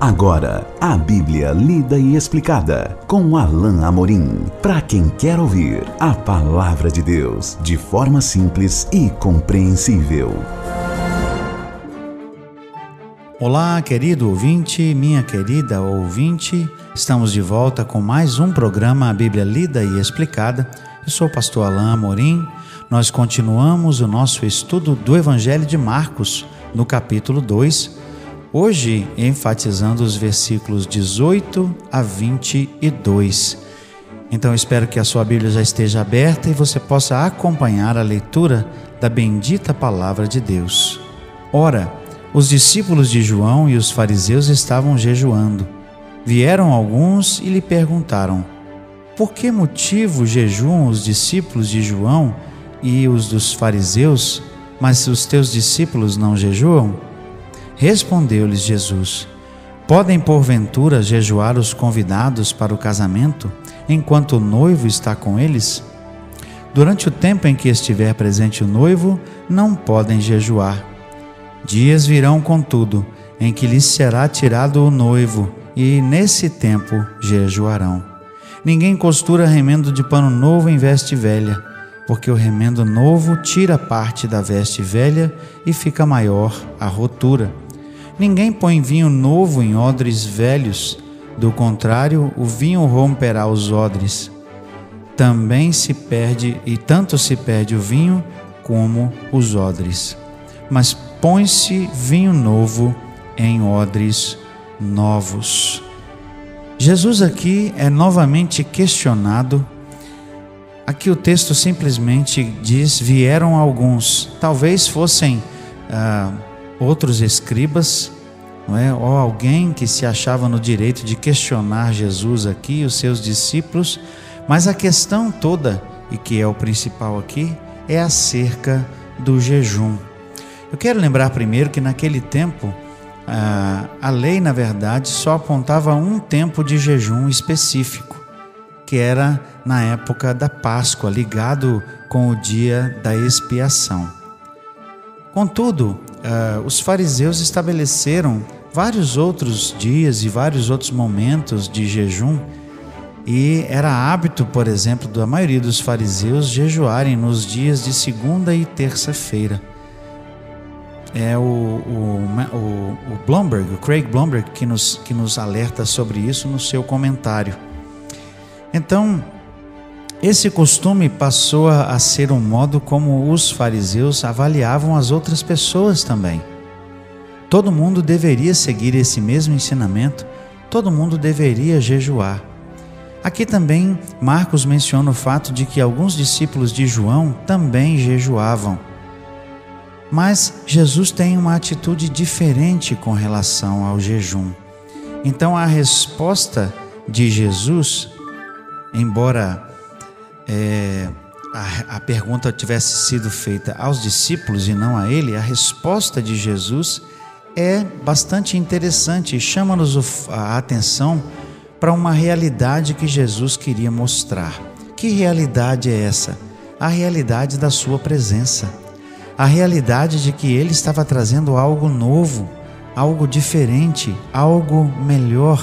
Agora, a Bíblia lida e explicada com Alain Amorim. Para quem quer ouvir a palavra de Deus de forma simples e compreensível. Olá, querido ouvinte, minha querida ouvinte. Estamos de volta com mais um programa A Bíblia Lida e Explicada. Eu sou o pastor Alain Amorim. Nós continuamos o nosso estudo do Evangelho de Marcos, no capítulo 2 Hoje, enfatizando os versículos 18 a 22. Então, espero que a sua Bíblia já esteja aberta e você possa acompanhar a leitura da bendita palavra de Deus. Ora, os discípulos de João e os fariseus estavam jejuando. Vieram alguns e lhe perguntaram: Por que motivo jejuam os discípulos de João e os dos fariseus, mas os teus discípulos não jejuam? Respondeu-lhes Jesus: Podem porventura jejuar os convidados para o casamento, enquanto o noivo está com eles? Durante o tempo em que estiver presente o noivo, não podem jejuar. Dias virão, contudo, em que lhes será tirado o noivo, e nesse tempo jejuarão. Ninguém costura remendo de pano novo em veste velha, porque o remendo novo tira parte da veste velha e fica maior a rotura. Ninguém põe vinho novo em odres velhos, do contrário, o vinho romperá os odres. Também se perde, e tanto se perde o vinho como os odres. Mas põe-se vinho novo em odres novos. Jesus aqui é novamente questionado. Aqui o texto simplesmente diz: vieram alguns, talvez fossem. Ah, outros escribas, não é? ou alguém que se achava no direito de questionar Jesus aqui, os seus discípulos, mas a questão toda, e que é o principal aqui, é acerca do jejum. Eu quero lembrar primeiro que naquele tempo, a, a lei, na verdade, só apontava um tempo de jejum específico, que era na época da Páscoa, ligado com o dia da expiação. Contudo, uh, os fariseus estabeleceram vários outros dias e vários outros momentos de jejum, e era hábito, por exemplo, da maioria dos fariseus jejuarem nos dias de segunda e terça-feira. É o, o, o, o Blomberg, o Craig Blomberg, que nos, que nos alerta sobre isso no seu comentário. Então, esse costume passou a ser um modo como os fariseus avaliavam as outras pessoas também. Todo mundo deveria seguir esse mesmo ensinamento, todo mundo deveria jejuar. Aqui também Marcos menciona o fato de que alguns discípulos de João também jejuavam. Mas Jesus tem uma atitude diferente com relação ao jejum. Então a resposta de Jesus, embora é, a, a pergunta tivesse sido feita aos discípulos e não a ele, a resposta de Jesus é bastante interessante e chama-nos a atenção para uma realidade que Jesus queria mostrar. Que realidade é essa? A realidade da Sua presença. A realidade de que Ele estava trazendo algo novo, algo diferente, algo melhor.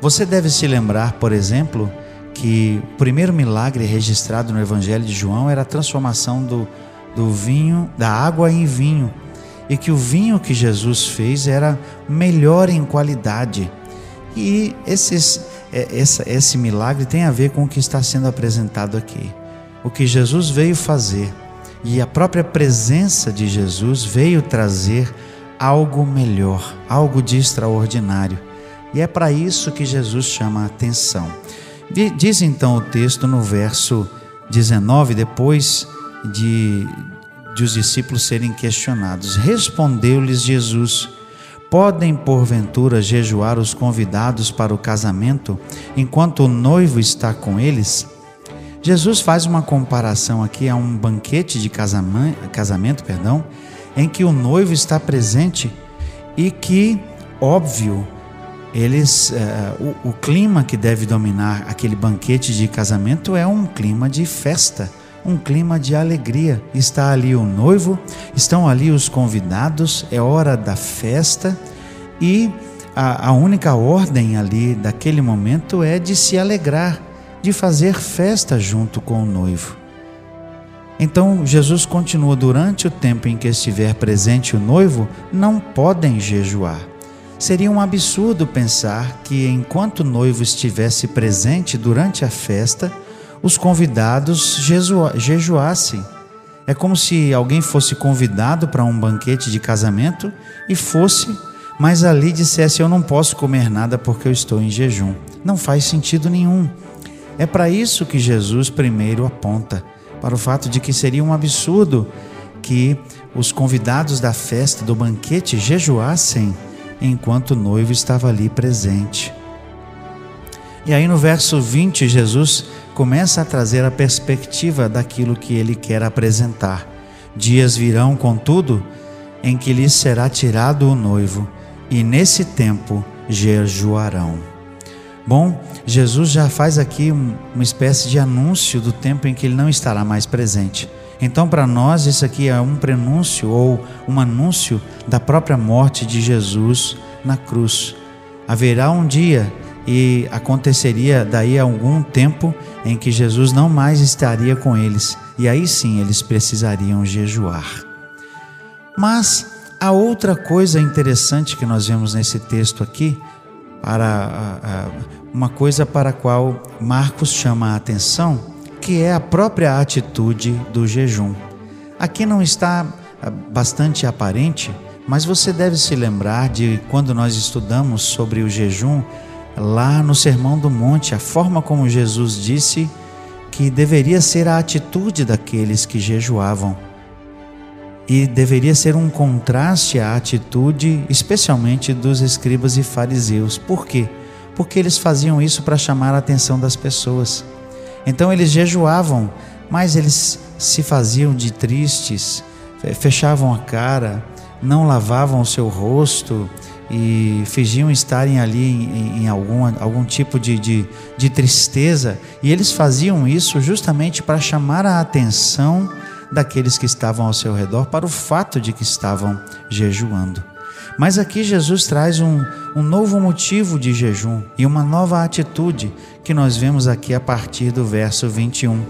Você deve se lembrar, por exemplo, que o primeiro milagre registrado no Evangelho de João era a transformação do, do vinho, da água em vinho, e que o vinho que Jesus fez era melhor em qualidade. E esses, é, essa, esse milagre tem a ver com o que está sendo apresentado aqui. O que Jesus veio fazer e a própria presença de Jesus veio trazer algo melhor, algo de extraordinário. E é para isso que Jesus chama a atenção. Diz então o texto no verso 19, depois de, de os discípulos serem questionados: Respondeu-lhes Jesus: Podem porventura jejuar os convidados para o casamento enquanto o noivo está com eles? Jesus faz uma comparação aqui a um banquete de casamento, casamento perdão, em que o noivo está presente e que, óbvio, eles uh, o, o, clima que deve dominar aquele banquete de casamento é um clima de festa, um clima de alegria. Está ali o noivo, estão ali os convidados, é hora da festa e a, a única ordem ali daquele momento é de se alegrar, de fazer festa junto com o noivo. Então Jesus continua: durante o tempo em que estiver presente o noivo, não podem jejuar. Seria um absurdo pensar que enquanto o noivo estivesse presente durante a festa, os convidados jejuassem. É como se alguém fosse convidado para um banquete de casamento e fosse, mas ali dissesse: Eu não posso comer nada porque eu estou em jejum. Não faz sentido nenhum. É para isso que Jesus primeiro aponta para o fato de que seria um absurdo que os convidados da festa do banquete jejuassem enquanto o noivo estava ali presente. E aí no verso 20, Jesus começa a trazer a perspectiva daquilo que ele quer apresentar. Dias virão, contudo, em que lhes será tirado o noivo, e nesse tempo jejuarão. Bom, Jesus já faz aqui uma espécie de anúncio do tempo em que ele não estará mais presente. Então, para nós, isso aqui é um prenúncio ou um anúncio da própria morte de Jesus na cruz. Haverá um dia e aconteceria daí a algum tempo em que Jesus não mais estaria com eles, e aí sim eles precisariam jejuar. Mas a outra coisa interessante que nós vemos nesse texto aqui para uma coisa para a qual Marcos chama a atenção, que é a própria atitude do jejum. Aqui não está ah, bastante aparente, mas você deve se lembrar de quando nós estudamos sobre o jejum lá no Sermão do Monte, a forma como Jesus disse que deveria ser a atitude daqueles que jejuavam e deveria ser um contraste à atitude, especialmente dos escribas e fariseus. Por quê? Porque eles faziam isso para chamar a atenção das pessoas. Então eles jejuavam, mas eles se faziam de tristes, fechavam a cara, não lavavam o seu rosto e fingiam estarem ali em, em algum, algum tipo de, de, de tristeza. E eles faziam isso justamente para chamar a atenção daqueles que estavam ao seu redor para o fato de que estavam jejuando. Mas aqui Jesus traz um, um novo motivo de jejum e uma nova atitude que nós vemos aqui a partir do verso 21.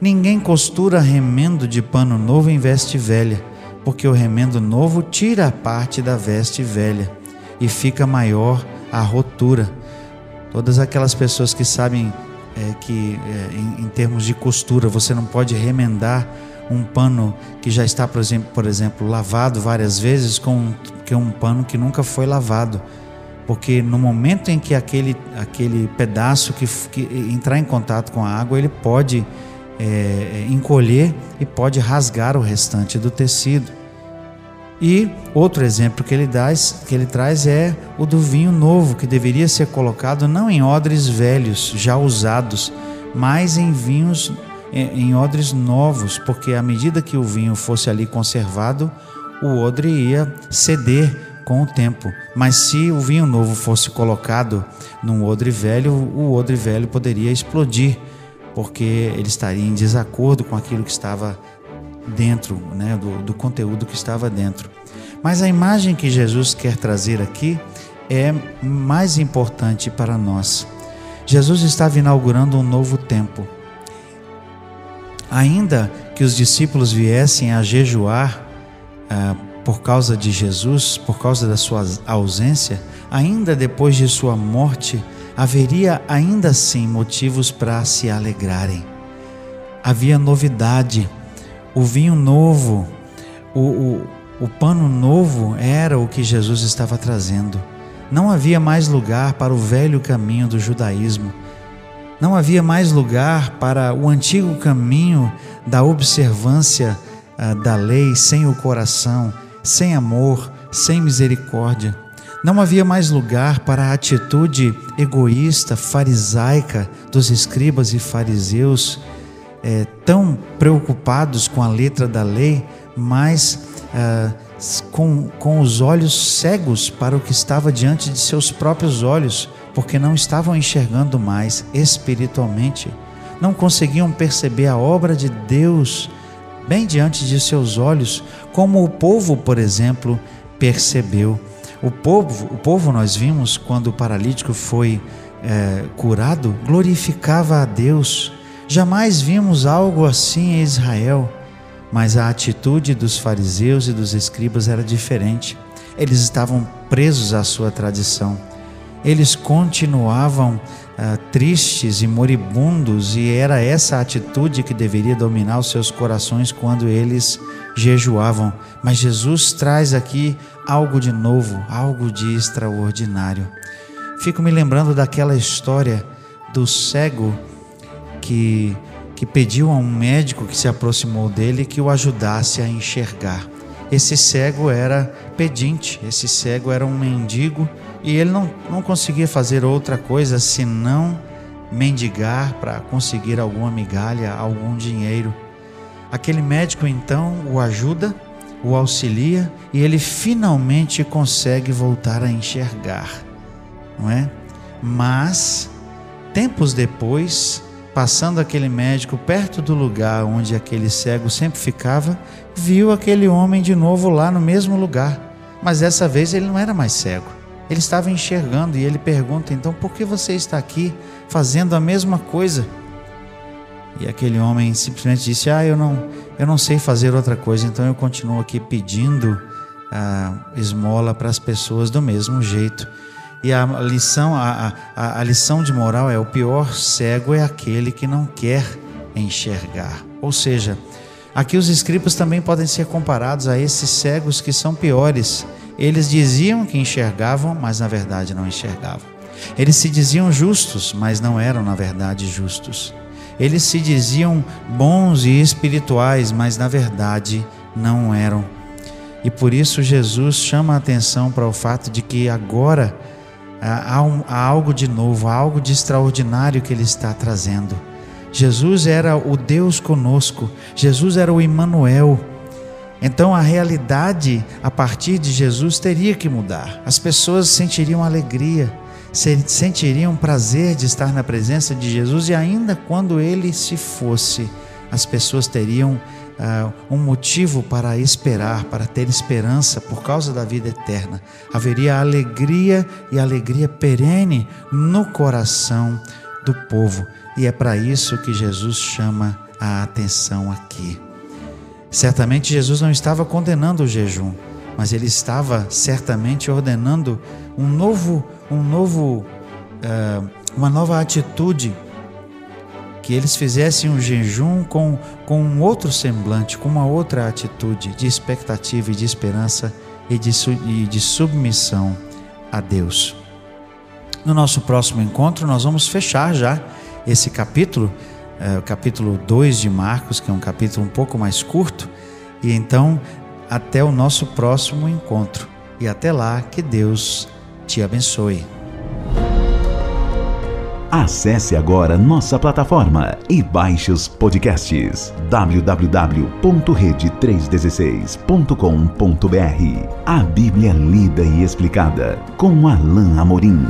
Ninguém costura remendo de pano novo em veste velha, porque o remendo novo tira a parte da veste velha e fica maior a rotura. Todas aquelas pessoas que sabem é, que, é, em, em termos de costura, você não pode remendar um pano que já está, por exemplo, por exemplo lavado várias vezes com que um pano que nunca foi lavado. Porque no momento em que aquele, aquele pedaço que, que entrar em contato com a água, ele pode é, encolher e pode rasgar o restante do tecido. E outro exemplo que ele, dá, que ele traz é o do vinho novo, que deveria ser colocado não em odres velhos, já usados, mas em vinhos em odres novos, porque à medida que o vinho fosse ali conservado, o odre ia ceder com o tempo. Mas se o vinho novo fosse colocado num odre velho, o odre velho poderia explodir, porque ele estaria em desacordo com aquilo que estava dentro, né, do, do conteúdo que estava dentro. Mas a imagem que Jesus quer trazer aqui é mais importante para nós. Jesus estava inaugurando um novo tempo ainda que os discípulos viessem a jejuar ah, por causa de Jesus, por causa da sua ausência, ainda depois de sua morte, haveria ainda assim motivos para se alegrarem. Havia novidade, o vinho novo, o, o, o pano novo era o que Jesus estava trazendo. Não havia mais lugar para o velho caminho do judaísmo não havia mais lugar para o antigo caminho da observância uh, da lei sem o coração, sem amor, sem misericórdia. Não havia mais lugar para a atitude egoísta, farisaica dos escribas e fariseus, eh, tão preocupados com a letra da lei, mas uh, com, com os olhos cegos para o que estava diante de seus próprios olhos porque não estavam enxergando mais espiritualmente, não conseguiam perceber a obra de Deus bem diante de seus olhos, como o povo, por exemplo, percebeu. O povo, o povo nós vimos quando o paralítico foi é, curado, glorificava a Deus. Jamais vimos algo assim em Israel, mas a atitude dos fariseus e dos escribas era diferente. Eles estavam presos à sua tradição. Eles continuavam ah, tristes e moribundos, e era essa atitude que deveria dominar os seus corações quando eles jejuavam. Mas Jesus traz aqui algo de novo, algo de extraordinário. Fico me lembrando daquela história do cego que, que pediu a um médico que se aproximou dele que o ajudasse a enxergar. Esse cego era pedinte, esse cego era um mendigo e ele não, não conseguia fazer outra coisa senão mendigar para conseguir alguma migalha, algum dinheiro. Aquele médico então o ajuda, o auxilia e ele finalmente consegue voltar a enxergar, não é? Mas tempos depois, passando aquele médico perto do lugar onde aquele cego sempre ficava, viu aquele homem de novo lá no mesmo lugar, mas dessa vez ele não era mais cego. Ele estava enxergando e ele pergunta: então por que você está aqui fazendo a mesma coisa? E aquele homem simplesmente disse: Ah, eu não, eu não sei fazer outra coisa, então eu continuo aqui pedindo a esmola para as pessoas do mesmo jeito. E a lição, a, a, a lição de moral é: o pior cego é aquele que não quer enxergar. Ou seja, aqui os escribas também podem ser comparados a esses cegos que são piores eles diziam que enxergavam, mas na verdade não enxergavam. Eles se diziam justos, mas não eram na verdade justos. Eles se diziam bons e espirituais, mas na verdade não eram. E por isso Jesus chama a atenção para o fato de que agora há, um, há algo de novo, há algo de extraordinário que ele está trazendo. Jesus era o Deus conosco, Jesus era o Emmanuel então a realidade a partir de Jesus teria que mudar. As pessoas sentiriam alegria, sentiriam prazer de estar na presença de Jesus e ainda quando ele se fosse, as pessoas teriam uh, um motivo para esperar, para ter esperança por causa da vida eterna. Haveria alegria e alegria perene no coração do povo. E é para isso que Jesus chama a atenção aqui. Certamente Jesus não estava condenando o jejum, mas ele estava certamente ordenando um novo, um novo, uh, uma nova atitude, que eles fizessem um jejum com, com um outro semblante, com uma outra atitude de expectativa e de esperança e de, e de submissão a Deus. No nosso próximo encontro, nós vamos fechar já esse capítulo é, o capítulo 2 de Marcos, que é um capítulo um pouco mais curto. E então, até o nosso próximo encontro. E até lá, que Deus te abençoe. Acesse agora nossa plataforma e baixe os podcasts www.rede316.com.br. A Bíblia lida e explicada com Alain Amorim.